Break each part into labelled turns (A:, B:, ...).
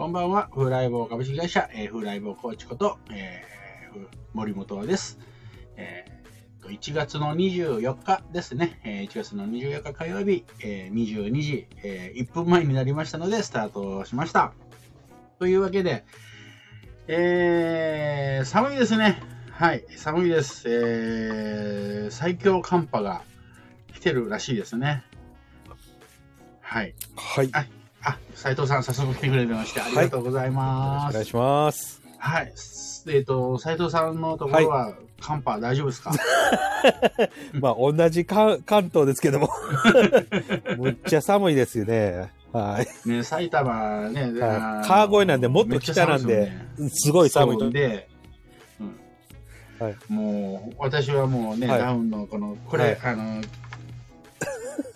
A: こんばんは、フーライボー株式会社、えー、フーライボーコーチこと、えー、森本です。えー、1月の24日ですね、えー、1月の24日火曜日、えー、22時、えー、1分前になりましたので、スタートしました。というわけで、えー、寒いですね。はい、寒いです。えー、最強寒波が来てるらしいですね。はい。
B: はい。
A: あ、斉藤さん、早速来てくれてまして、ありがとうございます。はい、お
B: 願いします。
A: はい。えっ、ー、と、斉藤さんのところは、寒波大丈夫ですか？
B: まあ、同じ関東ですけども むっちゃ寒いですよね。はい。
A: ね、埼玉ね、
B: はい、川越なんで、もっと北なんで、すごい寒いと。
A: で、うん、はい、もう、私はもうね、はい、ダウンの、この、これ、あの、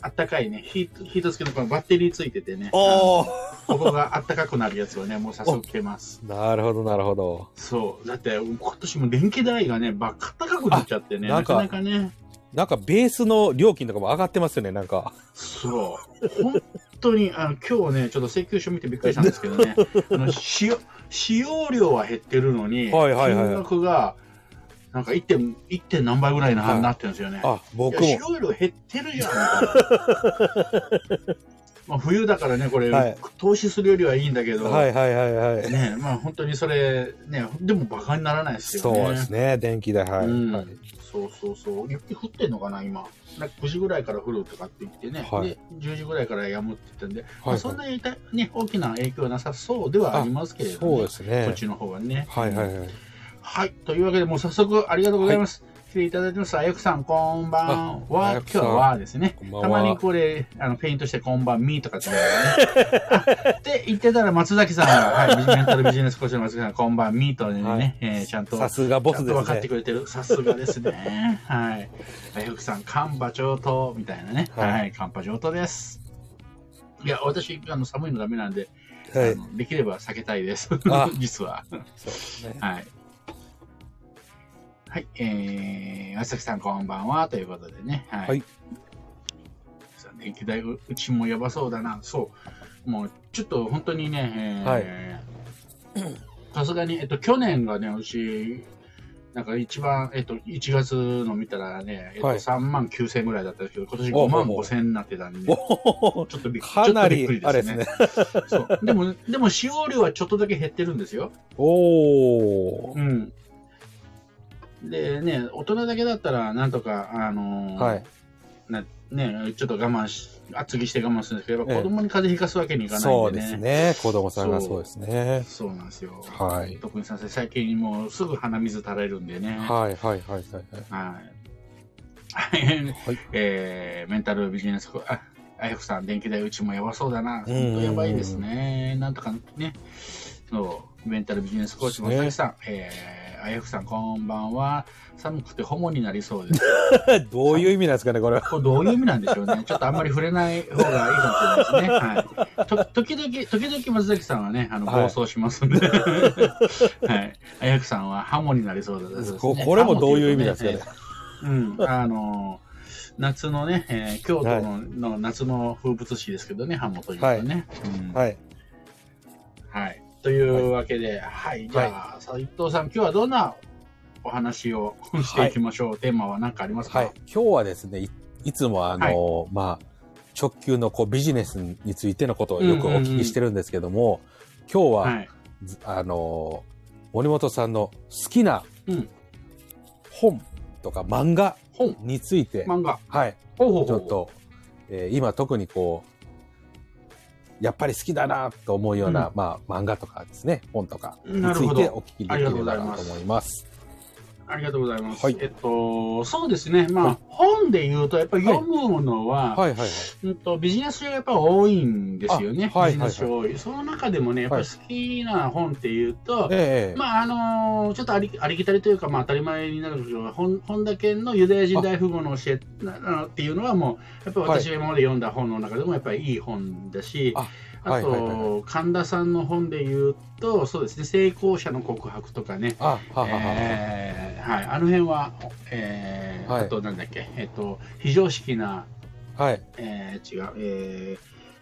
A: あったかいね、ヒート、ヒート付きのこのバッテリーついててね。
B: お
A: ここがあったかくなるやつをね、もう早速着てます。
B: なるほど、なるほど。
A: そう。だって、今年も電気代がね、ばっか高くなっちゃってね、なかなかね。
B: なんかベースの料金とかも上がってますよね、なんか。
A: そう。本当に、あの、今日ね、ちょっ請求書見てびっくりしたんですけどね、あの使用、使用量は減ってるのに、はいはいはい、金額がなんか 1. 点、1. 点何倍ぐらいな、はい、なってるんですよね。
B: あ、僕も。
A: いろいろ減ってるじゃん。まあ冬だからね、これ、はい、投資するよりはいいんだけど、
B: はいはいはいはい。
A: ね、まあ本当にそれ、ね、でもバカにならないですよね。
B: そうですね、電気代、はい。うん
A: はい、そうそうそう。雪降ってんのかな、今。なんか9時ぐらいから降るとかって言ってね、はい、で10時ぐらいから止むって言ったんで、はいはい、まあ、そんなに、ね、大きな影響はなさそうではありますけれども、
B: ね、そうですね。
A: こっちの方はね。
B: はいはいはい。
A: はい。というわけで、もう早速ありがとうございます。はい、来ていただいてます。あやくさん、こんばんは。今日はわですね。たまにこれ、あの、ペイントして、こんばんみとかって言ね。で、言ってたら、松崎さんが、はい、メンタルビジネスコーチの松崎さん、こんばんみとね、はい、えー、ちゃんと、
B: さすがボスですね。
A: 分かってくれてる。さすがですね。はい。あやくさん、カンバ上等、みたいなね。はい、はい、カンパ上等です。いや、私、あの、寒いのダメなんで、はい、できれば避けたいです。実は。そうですね。はい。はい、えー、松崎さんこんばんは、ということでね。はい。はい、電気代、うちもやばそうだな。そう。もう、ちょっと本当にね、えさすがに、えっと、去年がね、うち、なんか一番、えっと、1月の見たらね、えっと、3万9千円ぐらいだったんですけど、今年5万5千円になってたんで、ちょっとびっ
B: かなり、あれですね。
A: そう。でも、でも使用量はちょっとだけ減ってるんですよ。
B: お
A: ー。うん。でね、大人だけだったら、なんとか、あのー、はい。なね、ちょっと我慢し、厚着して我慢するんですけど、子供に風邪ひかすわけにいかないんでね。
B: そうですね。子供さんがそうですね。
A: そうなんですよ。
B: はい。
A: 特に先生、最近もうすぐ鼻水垂れるんでね。
B: はいはいはいはい。はい。
A: はい。えー、メンタルビジネス、あ、あやくさん、電気代うちもやばそうだな。本当やばいですね。なんとかね。そう、メンタルビジネスコーチもさきさん、えー、あやふさん、こんばんは。寒くてホモになりそうです。
B: どういう意味なんですかね、これは。
A: これどういう意味なんでしょうね。ちょっとあんまり触れない方がいいかもしれないですね。はい。と時々、時々松崎さんはね、あの、暴走しますんで。はい。はい、あやふさんはハモになりそうです、ね、
B: こ。これもどういう意味なんですかね。
A: うん。あの夏のね、えー、京都のはい、の夏の風物詩ですけどね、ハモというかね。
B: はい。うん、
A: はい。はいというわけで、はい、じゃあ、斉藤さん、今日はどんなお話をしていきましょう？はい、テーマは何かありますか、はい、
B: 今日はですね、いいつもあの、はい、まあ、直球のこうビジネスについてのことをよくお聞きしてるんですけども、今日は、はい、あの、森本さんの好きな本とか漫画について、
A: 漫画。
B: はい。ちょっと、えー、今特にこう、やっぱり好きだなと思うような、うん、まあ、漫画とかですね、本とかについてお聞きできればなと思います。
A: ありがとうございます。はい、えっと、そうですね。まあ、はい、本で言うと、やっぱり読むのは、はい、はい、はい、うんと、ビジネス書がやっぱ多いんですよね。ビジネス書多い。その中でもね、やっぱり好きな本っていうと、まあ、あのー、ちょっとありありきたりというか、まあ、当たり前になるんですけど、本本田健のユダヤ人大富豪の教えっていうのはもう、やっぱり私が今まで読んだ本の中でもやっぱりいい本だし、あと、神田さんの本で言うと、そうですね、成功者の告白とかね、あ,、えー、はい、あの辺は、えー、はい、あとなんだっけ、えっ、ー、と、非常識な、
B: はい、
A: えー、違う、え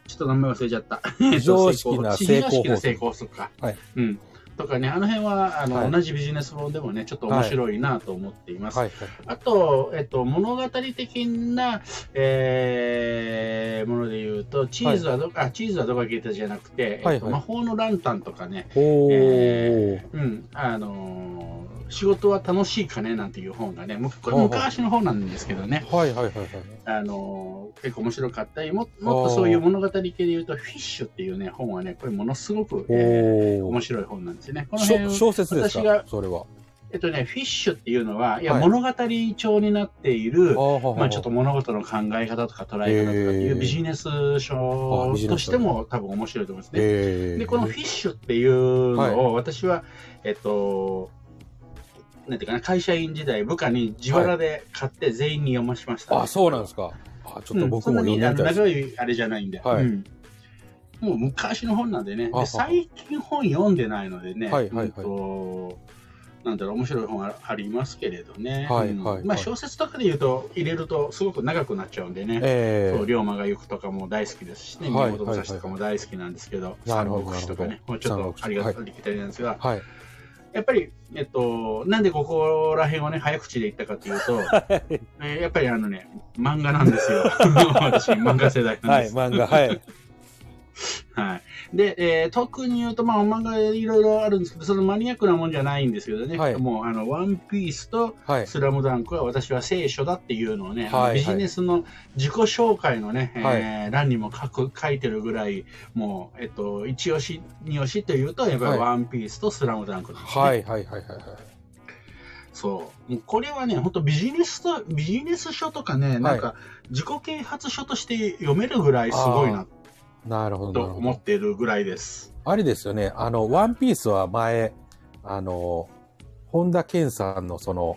A: ちょっと名前忘れちゃった。
B: 非常識な 成功
A: 法則。成功則か。はい。うん。とかね、あの辺はあの、はい、同じビジネス本でもね、ちょっと面白いなと思っています。はい。はい。はい、あと、えっと、物語的な、えー、もので言うと、チーズはど、あ、チーズはどこか消えたじゃなくて、えっと、魔法のランタンとかね、えー、うん、あのー仕事は楽しいかねなんていう本がね、これ昔の本なんですけどね、
B: はいはいはいはい。
A: あの、結構面白かったり、ももっとそういう物語系で言うと、フィッシュっていうね、本はね、これものすごく、えー、面白い本なんですね。この
B: 辺小説ですか？それは。
A: えっとね、フィッシュっていうのは、いや、物語調になっている、まあちょっと物事の考え方とか捉え方とかっていうビジネス書としても多分面白いと思いますね。で、このフィッシュっていうのを私は、えっと、なんていうかな、会社員時代、部下に自腹で買って全員に読ましました、
B: ね、あ、そうなんですか。あちょっと僕も読んでみたい
A: 長いあれじゃないんで。はい。うんもう昔の本なんでね。で最近本読んでないのでね。はいはいはい。となんだろう、面白い本ありますけれどね。はいはい、はい、まあ小説とかで言うと、入れるとすごく長くなっちゃうんでね。えー、そう、龍馬が行くとかも大好きですしね。宮本武蔵とかも大好きなんですけど、三国志とかね。もうちょっとありがたいきたいなんですが。はい。やっぱり、えっと、なんでここら辺をね、早口で言ったかというと、えー、やっぱりあのね、漫画なんですよ。私、漫画世代なんです。
B: はい、漫画、はい。
A: はい。で、えー、特に言うと、まあ、漫画いろいろあるんですけど、そのマニアックなもんじゃないんですけどね、はい、もう、あの、ワンピースとスラムダンクは私は聖書だっていうのをね、はい、ビジネスの自己紹介のね、はい、えー、欄にも書く、書いてるぐらい、もう、えっと、一押し、二押しというと、やっぱりワンピースとスラムダンクなんですね。はいはいはいはい。そう。これはね、本当ビジネスと、ビジネス書とかね、なんか、自己啓発書として読めるぐらいすごいな。
B: なるほど。
A: と思っているぐらいです。
B: あれですよね。あの、ワンピースは前、あの、本田健さんのその、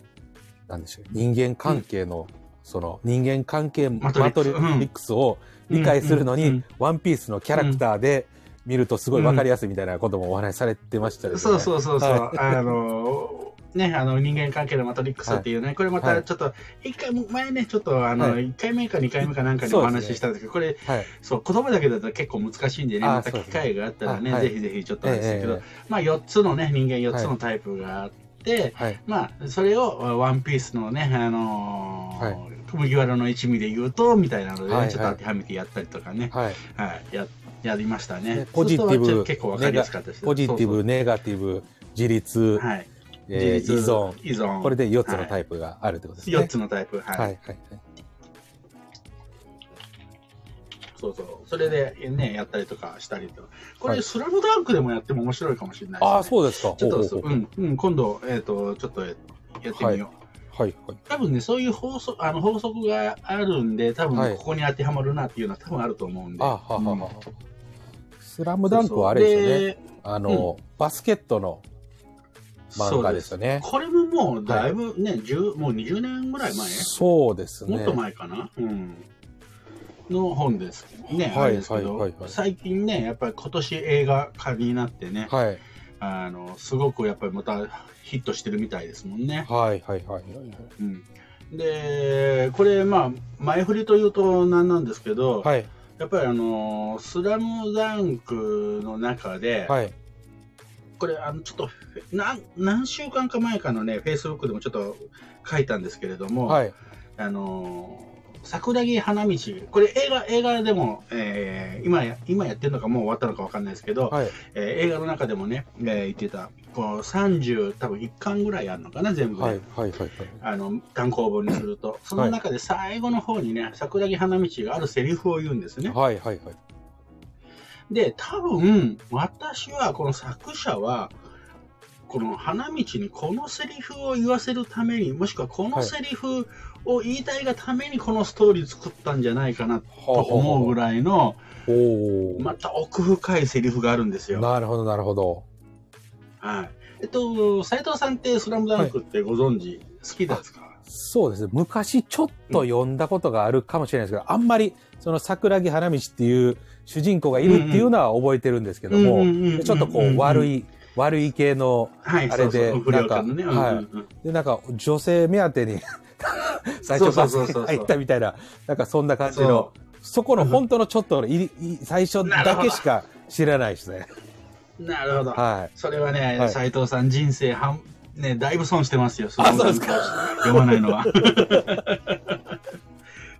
B: なんでしょう、人間関係の、うん、その人間関係マトリックスを理解するのに、ワンピースのキャラクターで見るとすごいわかりやすいみたいなこともお話しされてましたよね。
A: そうそうそうそう。はい、あの、ね、あの人間関係のマトリックスっていうね、はい、これまたちょっと、一回、前ね、ちょっとあの、一、はい、回目か二回目かなんかにお話ししたんですけど、これ、はい、そう、言葉だけだと結構難しいんでね、また機会があったらね、ぜひぜひちょっとですけど、まあ4つのね、人間4つのタイプがあって、まあ、それをワンピースのね、あのー麦わらの一味で言うと、みたいなので、ねちょっと当てはめてやったりとかね、はい、はい、ややりましたね。
B: ポジティブ、
A: 結構わかりやすかったです。
B: ポジティブ、ネガティブ、自立、はい、えー、依存。依存。これで4つのタイプがあるってことですね。
A: はい、4つのタイプ。はい。はい、はい。そうそう。それでね、やったりとかしたりと。これ、スラムダンクでもやっても面白いかもしれないです、ね、
B: ああ、そうですか。
A: ちょっと、うん、うん、今度、えっ、ー、と、ちょっとやってみよう。はいはいはい、多分ね、そういう法則あの法則があるんで、多分ここに当てはまるなっていうのは多分あると思うんで。あははは、うん、
B: スラムダンクはあれですよね。あの、うん、バスケットの漫画ですよね。
A: これももうだいぶね、はい、もう20年ぐらい前？
B: そうですね。
A: もっと前かな？うん。の本ですね。はい、はい、はい。最近ね、やっぱり今年映画化になってね、はい。あの、すごくやっぱりまたヒットしてるみたいですもんね。
B: はい、はい、はい。
A: うん。で、これ、まあ、前振りというとなんなんですけど、はい。やっぱりあの、スラムダンクの中で、はい。これ、あの、ちょっと、何、何週間か前かのね、フェイスブックでもちょっと書いたんですけれども、はい。あの、桜木花道、これ映画、映画でも、えー、今や、今やってるのかもう終わったのかわかんないですけど、はい、えー、映画の中でもね、えー、言ってた、こう30、多分1巻ぐらいあるのかな、全部で。はい、はい、はい。あの、単行本にすると。その中で最後の方にね、桜木花道があるセリフを言うんですね。はい、はい、はい。で、多分、私は、この作者は、この花道にこのセリフを言わせるために、もしくはこのセリフを言いたいがためにこのストーリー作ったんじゃないかなと思うぐらいの、また奥深いセリフがあるんですよ。
B: なるほど、なるほど。
A: はい。えっと、斎藤さんってスラムダンクってご存知、はい、好きですか？
B: そうですね。昔ちょっと読んだことがあるかもしれないですけど、うん、あんまりその桜木花道っていう主人公がいるっていうのは覚えてるんですけども、ちょっとこう悪い、悪い系の、あれで、なんか、はい。で、なんか女性目当てに最初バスケ入ったみたいな、なんかそんな感じのそこの本当のちょっとい最初だけしか知らないですね。
A: なるほど。はい。それはね、斎、藤さん人生はん、ね、だいぶ損してますよ。そうですか。読まないのは。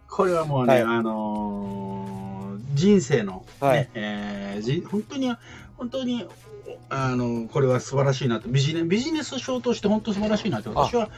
A: これはもうね、はい、あのー、人生の、ね、はい、えー、じ本当に、本当に、あの、これは素晴らしいなと、ビジネビジネス書として本当素晴らしいなと、私は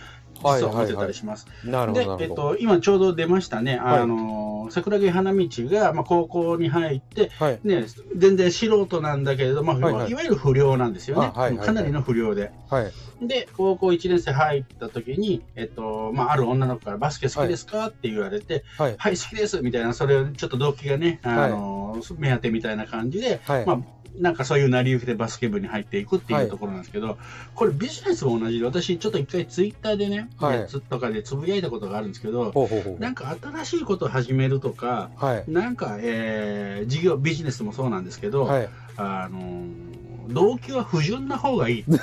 A: 実は思ってたりします。で、えっと、今ちょうど出ましたね、あの、桜木花道が、まあ、高校に入って、はい、ね、全然素人なんだけれども、まあ、はい。い、わゆる不良なんですよね。はいかなりの不良で。はい。で、高校1年生入った時に、えっと、まあ、ある女の子からバスケ好きですか、って言われて、はい、はい、好きです、みたいな、それをちょっと動機がね、あの、目当てみたいな感じで、まあ、なんかそういう成り行きでバスケ部に入っていくっていうところなんですけど、はい、これビジネスも同じで、私ちょっと一回ツイッターでね、はい、とかでつぶやいたことがあるんですけど、ほうほうほうなんか新しいことを始めるとか、はい、なんか、えー、事業、ビジネスもそうなんですけど、はい、あのー、動機は不純な方がいい。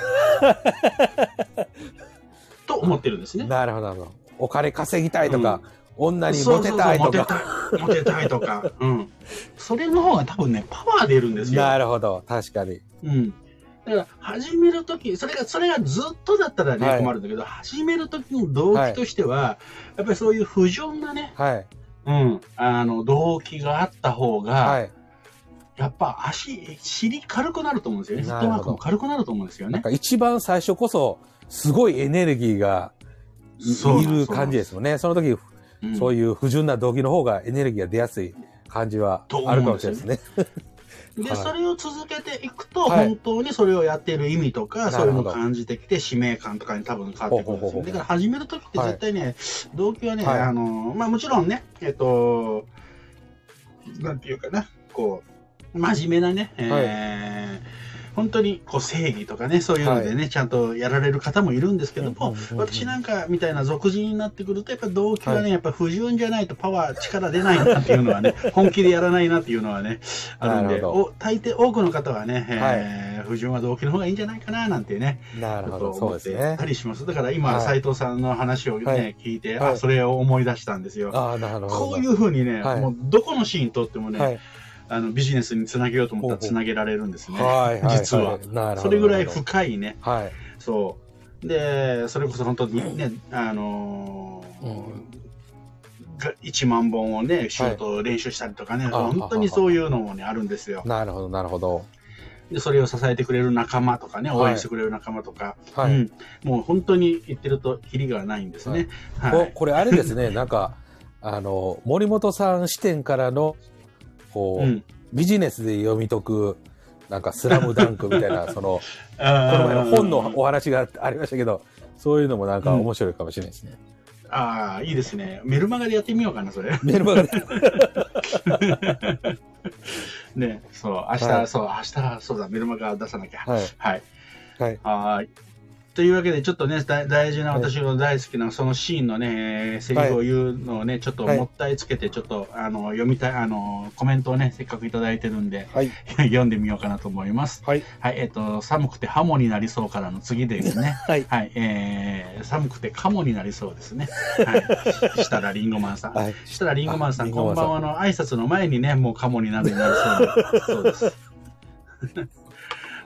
A: と思ってるんですね。
B: なるほど。お金稼ぎたいとか、うん女にモテたいとか。
A: モテたいとか。うん。それの方が多分ね、パワー出るんですよ。
B: なるほど。確かに。
A: うん。だから、始めるとき、それが、それがずっとだったらね、はい、困るんだけど、始めるときの動機としては、はい、やっぱりそういう不純なね、はい。うん、あの、動機があった方が、はい。やっぱ足、尻軽くなると思うんですよね。フットワークも軽くなると思うんですよね。なんか
B: 一番最初こそ、すごいエネルギーがいる感じですよね。その時、そういう不純な動機の方がエネルギーが出やすい感じはあるかもしれないですね。
A: で、それを続けていくと、本当にそれをやっている意味とか、そういうのを感じてきて、使命感とかに多分変わってくるんですよ。だから始めるときって絶対ね、動機はね、あの、まあもちろんね、えっと、なんていうかな、こう、真面目なね、えー本当にこう正義とかね、そういうのでね、はい、ちゃんとやられる方もいるんですけども、私なんかみたいな俗人になってくると、やっぱ動機はね、はい、やっぱ不純じゃないとパワー、力出ないなっていうのはね、本気でやらないなっていうのはね、あるんで、お大抵多くの方はね、えー、はい、不純は動機の方がいいんじゃないかななんてね、
B: なるほど、思ってた
A: りします。だから今、斎藤さんの話をね、聞いて、あ、それを思い出したんですよ。あなるほど。こういうふうにね、もうどこのシーンとってもね、あのビジネスにつなげようと思ったらつなげられるんですね。実は。それぐらい深いね。はい。そう。で、それこそ本当にね、あのーうん1万本をね、仕事練習したりとかね、はい、本当にそういうのもね、あるんですよ。
B: なるほど、なるほど。
A: で、それを支えてくれる仲間とかね、応援してくれる仲間とか、はい、うん、もう本当に言ってると、きりがないんですね。
B: はい、はい、これ、あれですね、なんか、あの、森本さん視点からのこう、うん、ビジネスで読み解く、なんかスラムダンクみたいな、その、この前本のお話がありましたけど、そういうのもなんか面白いかもしれないですね。
A: うん、ああ、いいですね。メルマガでやってみようかな、それ。
B: メルマガで。
A: ね、そう、明日、はい、そう、明日、そうだ、メルマガ出さなきゃ。はい。はい。はい。はいというわけで、ちょっとね、大事な私の大好きなそのシーンのね、セリフを言うのをね、ちょっともったいつけて、ちょっと、あの、読みたい、あの、コメントをね、せっかくいただいてるんで、はい、読んでみようかなと思います。はい。はい、えっ、と、寒くてハモになりそうからの次ですね。はい。はい、えー、寒くてカモになりそうですね。はい。したらりんごマンさん。はい。したらりんごマンさん、こんばんはの挨拶の前にね、もうカモになるになりそうです。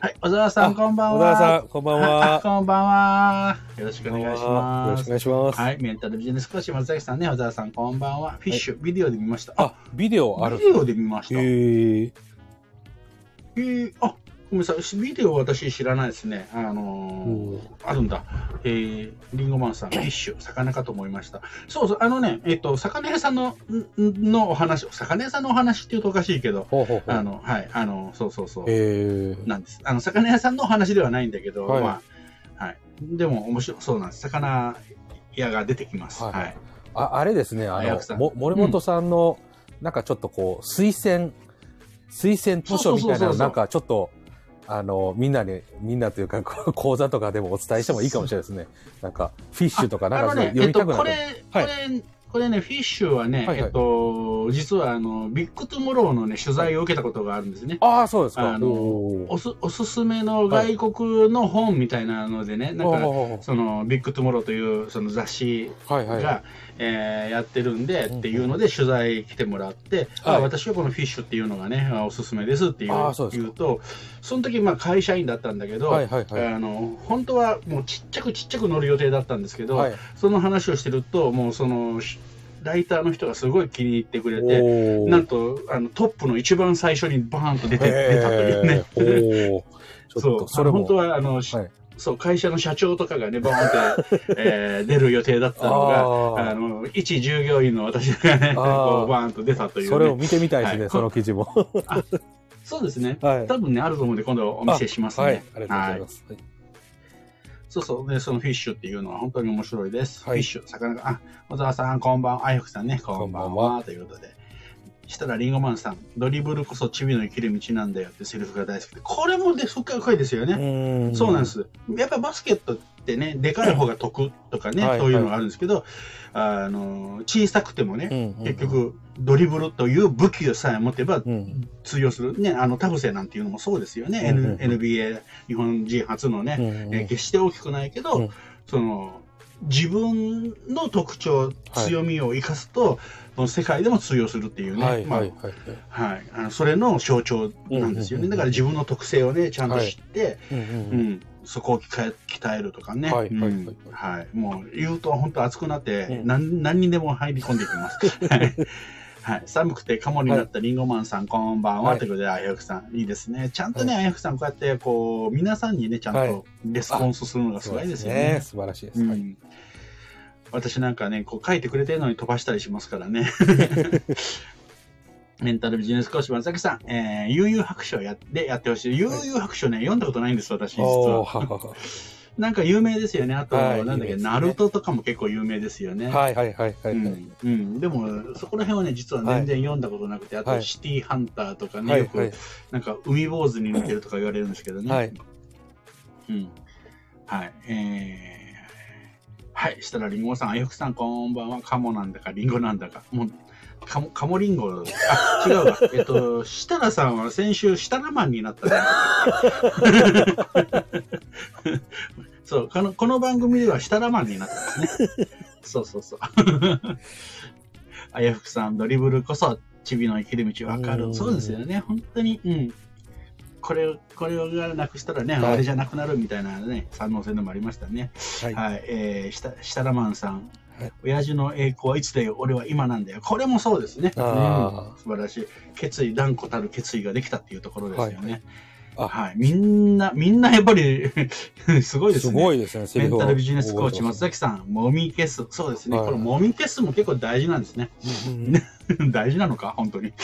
A: はい、小沢さん、こんばんは。
B: 小沢さん、こんばんは。
A: こんばんは。よろしくお願いします。
B: よろしくお願いします。
A: はい、メンタルビジネスコーチ松崎さんね、小沢さん、こんばんは。フィッシュ、ビデオで見ました。
B: あ、ビデオある
A: ビデオで見ました。へえ。えー、あ、ごめんなさい、ビデオ私知らないですね。あのー、あるんだ。えー、リンゴマンさん、フィッシュ、魚かと思いました。そうそう、あのね、えっ、と、魚屋さんの、のお話、魚屋さんのお話って言うとおかしいけど、ほうほうほうあの、はい、あの、そうそうそう。えー、なんです。あの、魚屋さんのお話ではないんだけど、はい、まあ、はい。でも面白そうなんです。魚屋が出てきます。はい。はい、
B: ああれですね、あの、も森本さんの、うん、なんかちょっとこう、推薦、推薦図書みたいな、なんかちょっと、あの、みんなに、みんなというか、講座とかでもお伝えしてもいいかもしれないですね。なんか、フィッシュとか、なんか、
A: ね、読みたくなる、えっと、これ、はい、これ、これね、フィッシュはね、はいはい、えっと、と、実はあの、ビッグトゥモローのね、取材を受けたことがあるんですね。
B: ああ、そうですか。
A: あのおす、おすすめの外国の本みたいなのでね、なんか、その、ビッグトゥモローというその雑誌が、はいはい、えー、やってるんで、っていうので取材来てもらって、はい、あ私はこのフィッシュっていうのがね、おすすめですっていう言うと、その時まあ会社員だったんだけど、はいはいはい、あの本当はもうちっちゃくちっちゃく乗る予定だったんですけど、はい、その話をしてると、もうその、ライターの人がすごい気に入ってくれて、なんとあのトップの一番最初にバーンと出て出たというね。そう、それ本当はあの、はい、そう、会社の社長とかがね、バーンって、えー、出る予定だったのが、あの、一従業員の私がね、こうバーンと出たという、ね、
B: それを見てみたいですね、はい、その記事も。
A: そうですね、はい。多分ね、あると思うんで、今度お見せしますね。はい、ありがとうございます。はいそうそう。で、そのフィッシュっていうのは本当に面白いです。はい、フィッシュ、魚が、あ、小沢さん、こんばんは。あやふさんね、こんばんは。ということで。したら、リンゴマンさん、ドリブルこそチビの生きる道なんだよってセリフが大好きで、これもで、そっから深いですよね。そうなんです。やっぱバスケットってね、でかい方が得とかね、そういうのがあるんですけど、あの、小さくてもね、結局、ドリブルという武器をさえ持てば通用する。ね、あの、田臥なんていうのもそうですよね。NBA、日本人初のね、え決して大きくないけど、その、自分の特徴、強みを生かすと、の世界でも通用するっていうね、はいまあはいはいあのそれの象徴なんですよね、だから自分の特性をねちゃんと知って、うん、うん、そこを鍛えるとかね、はいはいもう言うと本当熱くなって、うん、何何にでも入り込んでいきます。はい、寒くてカモになったリンゴマンさん、こんばんは。ということで、あやふさん、いいですね。ちゃんとね、あやふさん、こうやって、こう、皆さんにね、ちゃんとレスポンスするのがすごいですよね。
B: 素晴らしいです。うん
A: 私なんかね、こう書いてくれてるのに飛ばしたりしますからね。メンタルビジネス講師松崎さん、えー、悠々白書やでやってほしい。悠々白書ね、読んだことないんです、私、実は。なんか有名ですよね。あと、はい、なんだっけ、ね、ナルトとかも結構有名ですよね。
B: はいはいはいはい、
A: うん、うん。でも、そこら辺はね、実は全然読んだことなくて、はい、あと、シティハンターとかね、はい、よく、なんか、海坊主に似てるとか言われるんですけどね。はい。うん。はい。えー、はい、したらりんごさん、あゆふさん、こんばんは。カモなんだか、りんごなんだか。もう、カモ、カモリンゴ。あ、違うわ。えっと、設楽さんは先週、設楽マンになったね。そう、この、この番組では設楽マンになったんですね。そうそうそう。あやふくさん、ドリブルこそ、チビの生きる道わかる。そうですよね。本当に、うん。これを、これをなくしたらね、はい、あれじゃなくなるみたいなね、三能線でもありましたね。はい。はい、えー、した、したらまんさん。はい、親父の栄光はいつだよ、俺は今なんだよ。これもそうですね。うん、素晴らしい。決意、断固たる決意ができたっていうところですよね。はい、はい、みんな、みんなやっぱり すごいですね。
B: すごいですね。
A: メンタルビジネスコーチ、松崎さん、もみ消す。そうですね。はい、このもみ消すも結構大事なんですね。大事なのか？本当に。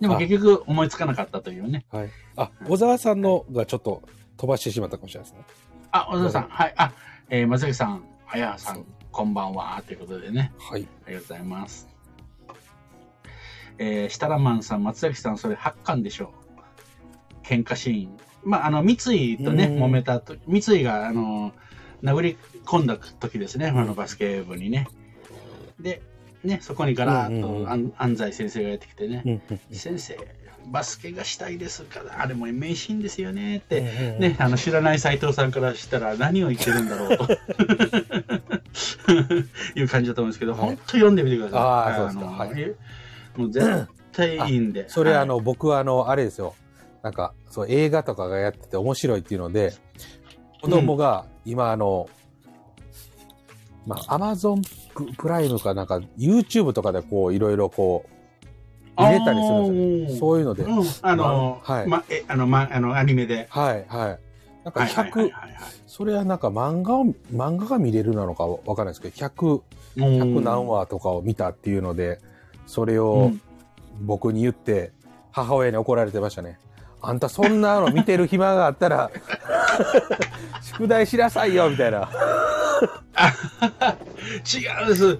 A: でも結局思いつかなかったというね。
B: はい。あ、小沢さんのがちょっと飛ばしてしまったかもしれないですね。
A: あ、小沢さん、はい。あ、えー、松崎さん、早さん、こんばんは、ということでね。はい。ありがとうございます。えー、設楽マンさん、松崎さん、それ8巻でしょう。喧嘩シーン。まあ、あの、三井とね、揉めたと、三井が、あの、殴り込んだ時ですね、あのバスケ部にね。で、ね、そこにガラーッと安西先生がやってきてね、先生、バスケがしたいですから、あれも名シーンですよねって、ね、あの知らない斎藤さんからしたら何を言ってるんだろうと。いう感じだと思うんですけど、本当読んでみてください。はい、もう絶対いいんで。
B: それ、あの、僕はあの、あれですよ。なんか、そう、映画とかがやってて面白いっていうので、子供が今、あの、まあ、アマゾンプライムかなんか、YouTube とかでこう、いろいろこう、入れたりするんですよ、そういうので。うん、
A: あの、ま、はい。ま、え、あの、ま、あの、アニメで。
B: はい、はい。なんか100、それはなんか漫画を、漫画が見れるなのかわかんないですけど、100、100何話とかを見たっていうので、それを僕に言って、母親に怒られてましたね。あんたそんなの見てる暇があったら 宿題しなさいよ、みたいな。
A: 違うんです。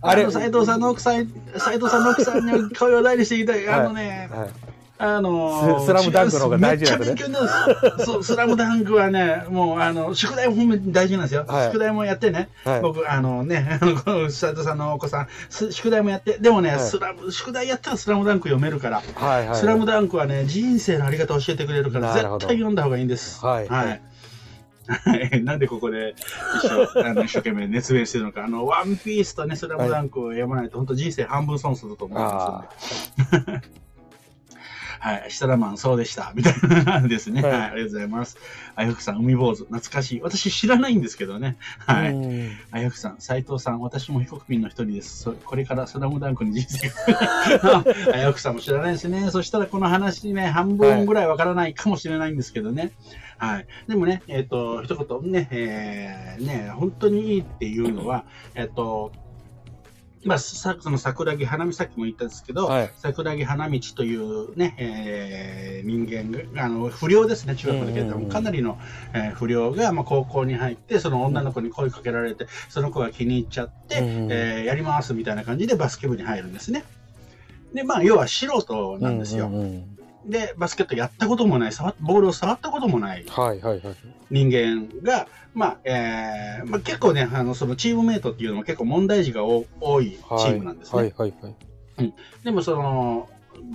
A: あれ、斎藤さんの奥さん、斎藤さんの奥さんに声を大にしていたい。あのね、はいはい、あの
B: ー、スラムダンクの方が大事
A: なんですね。めっちゃ勉強になるそう、スラムダンクはね、もう、あの、宿題も大事なんですよ。はい、宿題もやってね。はい、僕、あのね、あの、佐藤さんのお子さん、宿題もやって、でもね、はい、スラム、宿題やったらスラムダンク読めるから。はいはい、スラムダンクはね、人生のあり方を教えてくれるから、絶対読んだ方がいいんです。はい。なんでここで一生あの一生懸命熱弁してるのか、あの、ワンピースとね、スラムダンクをやまないと、本当人生半分損すると思いますので。はい、設楽マン、そうでした。みたいなですね。はい、はい、ありがとうございます。あやふくさん、海坊主、懐かしい。私知らないんですけどね。はい。あやふくさん、斎藤さん、私も非国民の一人です。これからスラムダンクに人生が。あやふくさんも知らないですね。そしたらこの話ね、半分ぐらいわからないかもしれないんですけどね。はい。でもね、えっ、ー、と、一言ね、えー、ね、本当にいいっていうのは、えっ、ー、と、まあ、さその桜木花道、さっきも言ったんですけど、はい、桜木花道というね、えー、人間が、あの、不良ですね、中学の時でも、かなりの、えー、不良が、まあ、高校に入って、その女の子に声かけられて、その子が気に入っちゃって、うん、えー、やりますみたいな感じでバスケ部に入るんですね。で、まあ、要は素人なんですよ。うんうんうん。で、バスケットやったこともない、触ボールを触ったこともない。人間が、まあ、えー、まあ、結構ね、あの、そのチームメイトっていうのも結構問題児が多いチームなんですね。はい、はい、はい。うん。でもその、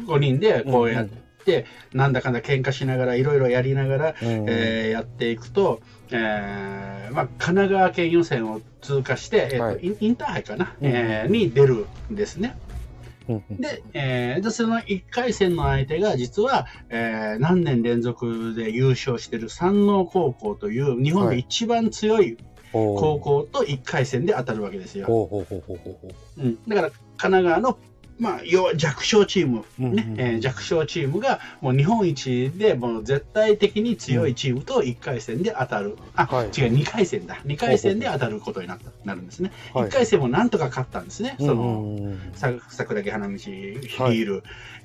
A: 5人でこうやって、うん、なんだかんだ喧嘩しながら、いろいろやりながら、うん、えー、やっていくと、えー、まあ、神奈川県予選を通過して、えーと、はい、インターハイかな、うん、えー、に出るんですね。で、えー、で、その1回戦の相手が実は、えー、何年連続で優勝している山王高校という日本で一番強い高校と1回戦で当たるわけですよ。だから神奈川のまあ、要は弱小チーム、ね、うんうん、えー、弱小チームがもう日本一でもう絶対的に強いチームと1回戦で当たる、うん、あ、はい、違う、2回戦だ、2回戦で当たることになったなるんですね、はい、1回戦もなんとか勝ったんですね、その、さ桜木花道率いる、はい、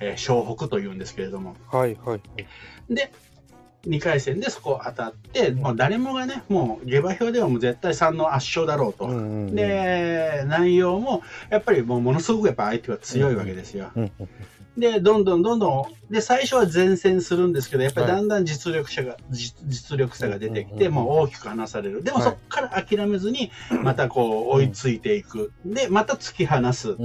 A: えー、湘北というんですけれども。はいはい、で2回戦でそこ当たって、もう誰もがね、もう下馬評ではもう絶対3の圧勝だろうと、うんうんうん、で、内容もやっぱりもうものすごくやっぱ相手は強いわけですよ。うんうんうんで、どんどんどんどん、で、最初は前線するんですけど、やっぱりだんだん実力者が、はい、実力差が出てきて、もう大きく離される。でもそこから諦めずに、またこう追いついていく。で、また突き放す。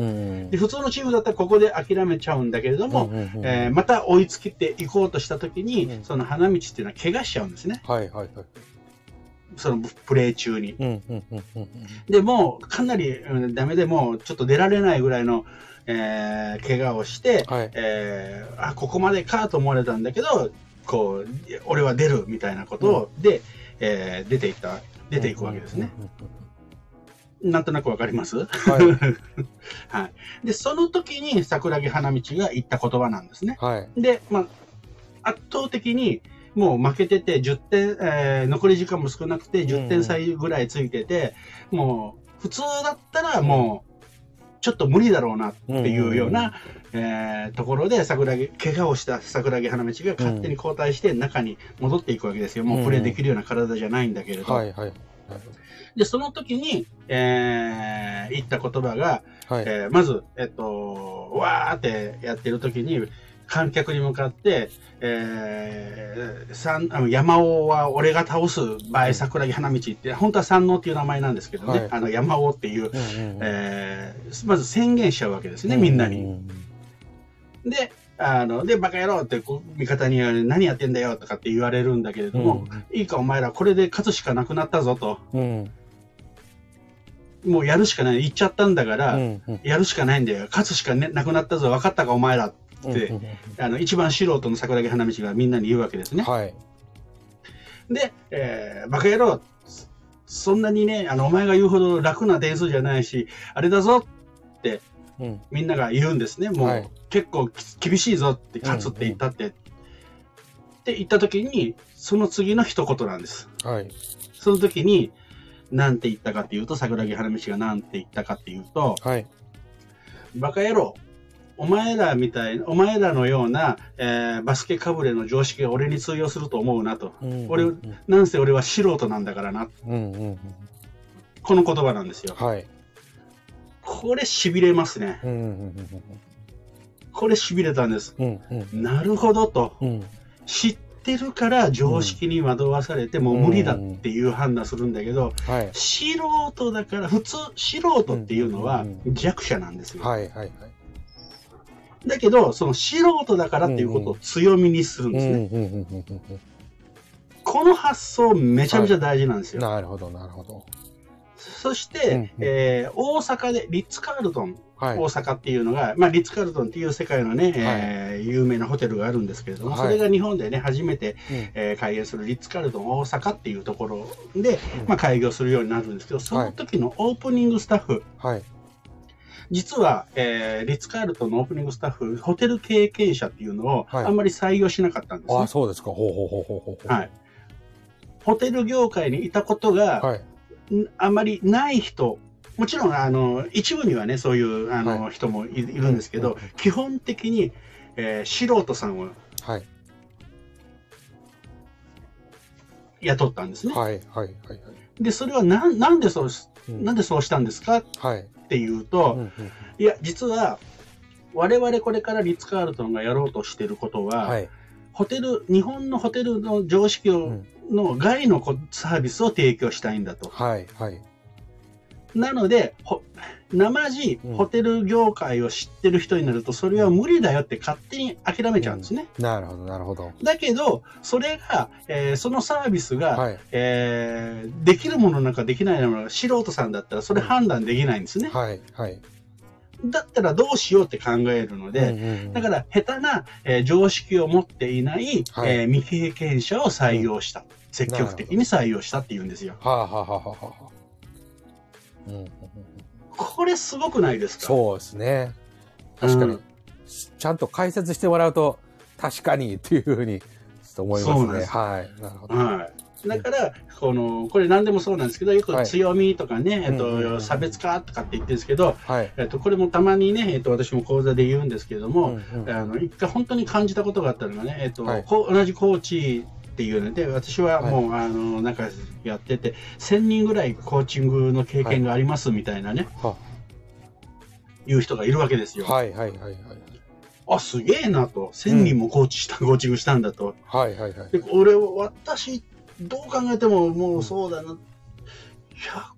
A: で、普通のチームだったらここで諦めちゃうんだけれども、えー、また追いつけていこうとしたときに、その花道っていうのは怪我しちゃうんですね。はいはいはい。そのプレー中に。でも、かなり、うん、ダメでも、ちょっと出られないぐらいの、えー、怪我をして、はい、えー、あ、ここまでかと思われたんだけど、こう、俺は出るみたいなことで、うん、えー、出ていった、出ていくわけですね。なんとなくわかります？はい。はい。で、その時に桜木花道が言った言葉なんですね。はい。で、まあ、圧倒的に、もう負けてて、10点、えー、残り時間も少なくて、10点差ぐらいついてて、もう、普通だったらもう、ちょっと無理だろうなっていうような、えー、ところで桜木怪我をした桜木花道が勝手に交代して中に戻っていくわけですよ、もうプレーできるような体じゃないんだけれど、はいはい、でその時に、えー、言った言葉が、はい、えー、まず、えっと、わーってやってる時に観客に向かって、えー、三あの山尾は俺が倒す場合、桜木花道って、本当は山王っていう名前なんですけどね、はい、あの山尾っていう、えー、まず宣言しちゃうわけですね、みんなに。で、あの、で、バカ野郎ってこう、味方に何やってんだよとかって言われるんだけれども、うん、いいかお前らこれで勝つしかなくなったぞと。うん、もうやるしかない。言っちゃったんだから、うんうん、やるしかないんだよ。勝つしか、ね、なくなったぞ。分かったかお前ら。って、あの一番素人の桜木花道がみんなに言うわけですね。はい、で、えー、バカ野郎、そんなにね、あのお前が言うほど楽な点数じゃないし、あれだぞって、みんなが言うんですね。もう、はい、結構厳しいぞって、勝つって言ったって。うんうん、って言った時に、その次の一言なんです。はい、その時に、なんて言ったかっていうと、桜木花道がなんて言ったかっていうと、はい、バカ野郎、お前らみたい、お前らのような、えー、バスケかぶれの常識が俺に通用すると思うなと。うんうんうん、俺、なんせ俺は素人なんだからな。うんうんうん、この言葉なんですよ。はい。これ痺れますね。うんうんうん、これ痺れたんです。うんうん、なるほどと。うん、知ってるから常識に惑わされてもう無理だっていう判断するんだけど、はい、素人だから、普通、素人っていうのは弱者なんですよ。はいはいはい。だけど、その素人だからっていうことを強みにするんですね。この発想めちゃめちゃ大事なんですよ。
B: はい、なるほど、なるほど。
A: そして、うんうん、えー、大阪でリッツ・カールトン、はい、大阪っていうのが、まあ、リッツ・カールトンっていう世界のね、はい、えー、有名なホテルがあるんですけれども、はい、それが日本でね、初めて、うん、えー、開業するリッツ・カールトン大阪っていうところで、うん、まあ、開業するようになるんですけど、その時のオープニングスタッフ、はい実は、えー、リッツ・カールトンのオープニングスタッフ、ホテル経験者っていうのを、あんまり採用しなかったんです、ね、
B: あ、そうですか。ほうほうほうほうほう。はい。
A: ホテル業界にいたことが、はい、あんまりない人、もちろん、あの、一部にはね、そういう、あの、はい、人もいるんですけど、うん、基本的に、えー、素人さんを、はい。雇ったんですね。はい、はい、はい。で、それはな、なんでそう、うん、なんでそうしたんですか、はい、っていうと、うんうん、いや、実は、我々これからリッツ・カールトンがやろうとしてることは、はい、ホテル、日本のホテルの常識をの外のサービスを提供したいんだと。はい、はい。なので、生地ホテル業界を知ってる人になると、それは無理だよって勝手に諦めちゃうんですね。
B: うん、なるほど、なるほど。
A: だけど、それが、えー、そのサービスが、はい、えー、できるものなんかできないものが素人さんだったら、それ判断できないんですね。はい、はい。だったらどうしようって考えるので、うんうんうん、だから下手な、えー、常識を持っていない、はい、えー、未経験者を採用した。うん積極的に採用したって言うんですよ。はあ、はあはははあ、うん、これすごくないですか？
B: そうですね。確かに、うん、ちゃんと解説してもらうと、確かにっていうふうに思いますね。はい。なるほど。はい。
A: だから、この、これ何でもそうなんですけど、よく強みとかね、はい、えっと、差別化とかって言ってるんですけど、はい、えっと、これもたまにね、えっと、私も講座で言うんですけれども、うんうん、あの、一回本当に感じたことがあったのがね、えっと、はい、同じコーチっていうので、私はもう、はい、あの、なんかやってて、1000人ぐらいコーチングの経験がありますみたいなね、はい、いう人がいるわけですよ。はいはいはいはい。あ、すげえなと。1000人もコーチした、うん、コーチングしたんだと。はいはいはい。で、俺、私、どう考えてももうそうだな。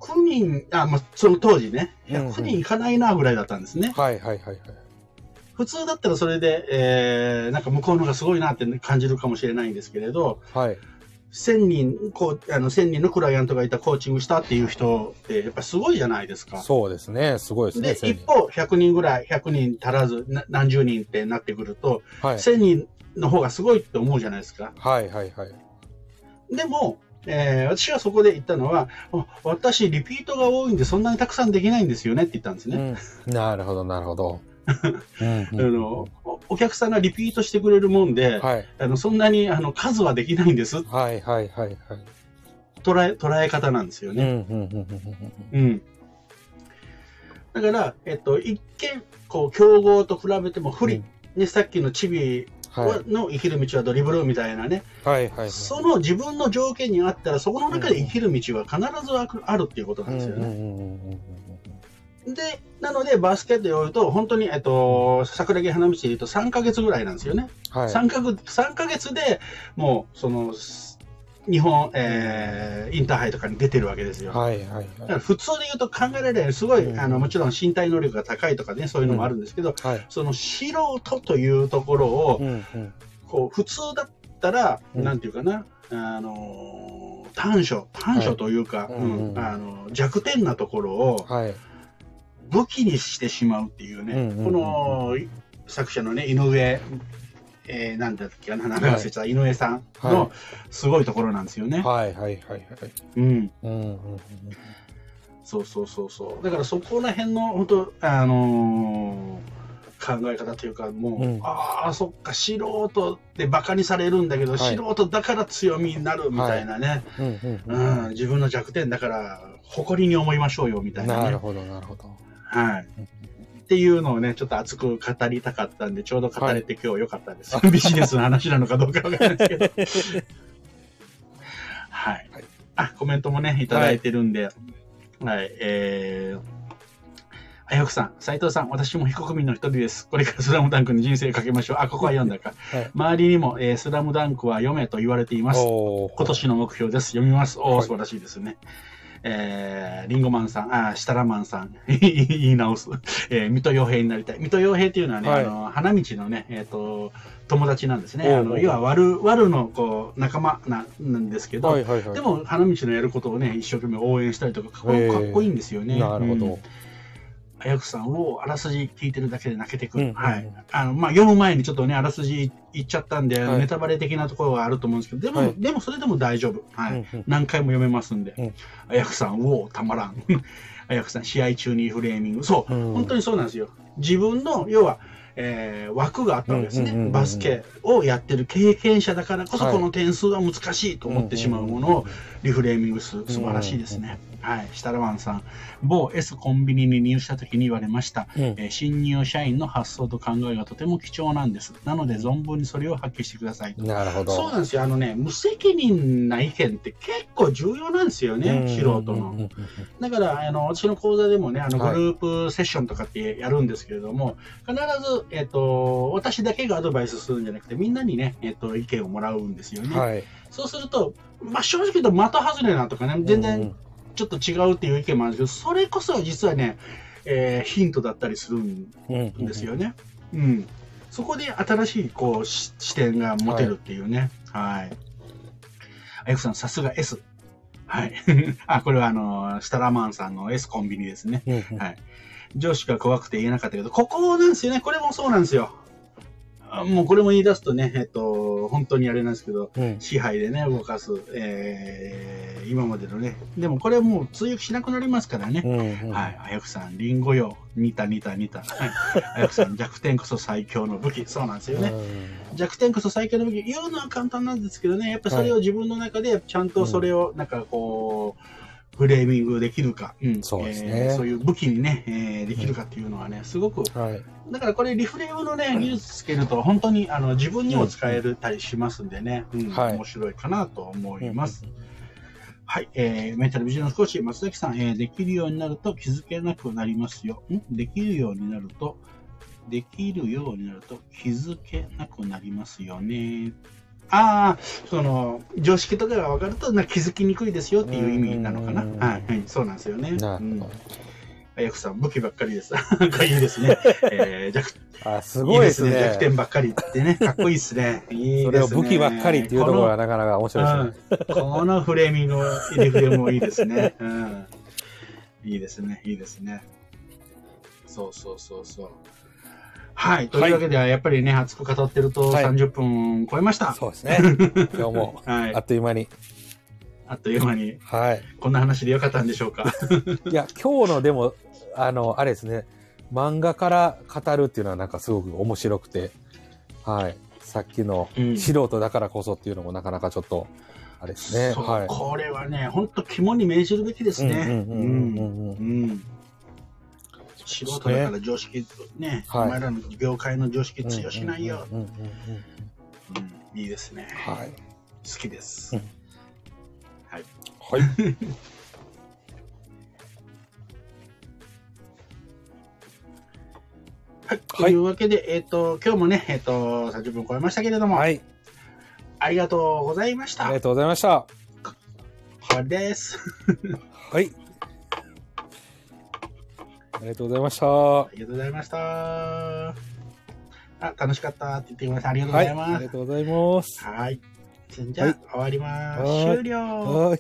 A: 100人、あ、まあ、その当時ね、100人いかないなぐらいだったんですね。うんうん、はいはいはいはい。普通だったらそれで、えー、なんか向こうの方がすごいなって感じるかもしれないんですけれど、はい。1000人、こう、あの、1000人のクライアントがいたコーチングしたっていう人って、やっぱすごいじゃないですか。
B: そうですね。すごいですね。
A: で、一方、100人ぐらい、100人足らず、何十人ってなってくると、はい、1000人の方がすごいって思うじゃないですか。はいはいはい。でも、えー、私はそこで言ったのは、私、リピートが多いんで、そんなにたくさんできないんですよねって言ったんですね。
B: うん、なるほど、なるほど。
A: あのお客さんがリピートしてくれるもんで、はい、あのそんなにあの数はできないんです。はいはいはいはい。捉え、捉え方なんですよね。うん。だから、えっと、一見、こう、競合と比べても不利。うん、ね、さっきのチビの生きる道はドリブルみたいなね。はいはい、はい、その自分の条件にあったら、そこの中で生きる道は必ずあるっていうことなんですよね。で、なので、バスケットで言うと、本当に、えっと、桜木花道で言うと3か月ぐらいなんですよね。はい、3, か3ヶ月でもう、その、日本、えー、インターハイとかに出てるわけですよ。はいはいはい、だから普通で言うと考えられない、すごい、うん、あの、もちろん身体能力が高いとかね、そういうのもあるんですけど、うん。はい、その素人というところを、うんうん、こう、普通だったら、うん、なんていうかな、あの短所、短所というか、はい、うん、あの弱点なところを、はい武器にしてしまうっていうね、うんうんうんこの作者のね、井上、えー、なんだっけ、名前忘れちゃった、井上さんのすごいところなんですよね。はいはいはいはい。うん。うんうんうんそうそうそうそう。だからそこら辺の、本当あのー、考え方というか、もう、うん、ああ、そっか、素人ってバカにされるんだけど、はい、素人だから強みになるみたいなね、うん。自分の弱点だから誇りに思いましょうよみたいな、
B: ね、なるほど、なるほど。
A: はい。っていうのをね、ちょっと熱く語りたかったんで、ちょうど語れて今日良かったです。はい、ビジネスの話なのかどうかわからないですけど。はい。あ、コメントもね、いただいてるんで、はい、はい、えー、あやくさん、斉藤さん、私も非国民の一人です。これからスラムダンクに人生かけましょう。あ、ここは読んだか。はい、周りにも、えー、スラムダンクは読めと言われています。今年の目標です。読みます。おお、素晴らしいですね。えー、リンゴマンさん、あ、設楽マンさん、言い直す。えー、水戸洋平になりたい。水戸洋平っていうのはね、はい、あの、花道のね、えっ、ー、と、友達なんですね。あの、要は、悪、悪の、こう、仲間な、なんですけど、はいはいはい、でも、花道のやることをね、一生懸命応援したりとか、かっこいいんですよね。
B: なるほど。うん
A: あやくさんをあらすじ聞いてるだけで泣けてくる。うん、はい。あの、まあ、読む前にちょっとね、あらすじ言っちゃったんで、はい、ネタバレ的なところがあると思うんですけど、でも、はい、でもそれでも大丈夫。はい。うん、何回も読めますんで。うん、あやくさんをたまらん。あやくさん、試合中にフレーミング。そう。本当にそうなんですよ。自分の、要は、えー、枠があったわけですね。バスケをやってる経験者だからこそ、この点数は難しいと思ってしまうものをリフレーミングする。素晴らしいですね。はい。シタラワンさん。某 S コンビニに入社時に言われました、うん、えー、新入社員の発想と考えがとても貴重なんです。なので、存分にそれを発揮してくださいと。
B: なるほど。
A: そうなんですよ。あのね、無責任な意見って結構重要なんですよね、素人の。だから、あの、私の講座でもね、あの、グループセッションとかってやるんですけれども、はい、必ず、えっ、ー、と、私だけがアドバイスするんじゃなくて、みんなにね、えっ、ー、と、意見をもらうんですよね。はい、そうすると、まあ、正直言うと的外れなとかね、全然ちょっと違うっていう意見もあるんですけど、それこそ実はね、えー、ヒントだったりするんですよね。うん、うん、そこで新しいこう視点が持てるっていうね。はい。はい、あゆくさん、さすが S。はい。あ、これはあの、スタラマンさんの S コンビニですね。はい。上司が怖くて言えなかったけど、ここなんですよね。これもそうなんですよ。もうこれも言い出すとね、えっと、本当にあれなんですけど、うん、支配でね、動かす、えー、今までのね。でもこれはもう通訳しなくなりますからね。うんうん、はい。あやくさん、リンゴよ。似た似た似た。はい。あやくさん、弱点こそ最強の武器。そうなんですよね。弱点こそ最強の武器。言うのは簡単なんですけどね、やっぱそれを自分の中でちゃんとそれを、なんかこう、フレーミングできるか、うん、そうですね、えー、そういう武器にね、えー、できるかっていうのはね、すごく、はい、だからこれリフレームのね、技術つけると本当にあの自分にも使えるたりしますんでね、うん、はい、面白いかなと思います。はい、えー、メンタルビジネスコーチ、松崎さん、えー、できるようになると気づけなくなりますよ。ん？できるようになると、できるようになると気づけなくなりますよね。ああ、その、常識とかが分かるとな気づきにくいですよっていう意味なのかな。はい、はい、そうなんですよね。なるほど。あやくさん、武器ばっかりです。なんかいいですね。えー、弱
B: あすごいです
A: ね。弱点ばっかりってね、かっこいいですね。い い
B: それを武器ばっかりっていうところがなかなか面白いです
A: ね。このフレーミング、入れフレームもいいですね。うん。いいですね、いいですね。そうそうそうそう。はい。というわけでは、やっぱりね、熱く語ってると30分超えました。は
B: い、そうですね。今日も、はい、あっという間に。
A: あっという間に。はい。こんな話でよかったんでしょうか。
B: いや、今日のでも、あの、あれですね、漫画から語るっていうのはなんかすごく面白くて、はい。さっきの素人だからこそっていうのもなかなかちょっと、あれですね。はい。
A: これはね、本当肝に銘じるべきですね。うん。うん。うん素人だから常識ね、はい、お前らの業界の常識通用しないよ。いいですね。はい。好きです。うん、はい。はい。はい。というわけで、えっ、ー、と、今日もね、えっ、ー、と、30分超えましたけれども、はい。ありがとうございました。
B: ありがとうございました。
A: これです。
B: はい。ありがとうございました。あ
A: りがとうございました。あ、楽しかったって言ってください。ありがとうございます。はい、あ
B: りがとうございます。
A: はい。じゃあ、はい、終わります。終了。はい。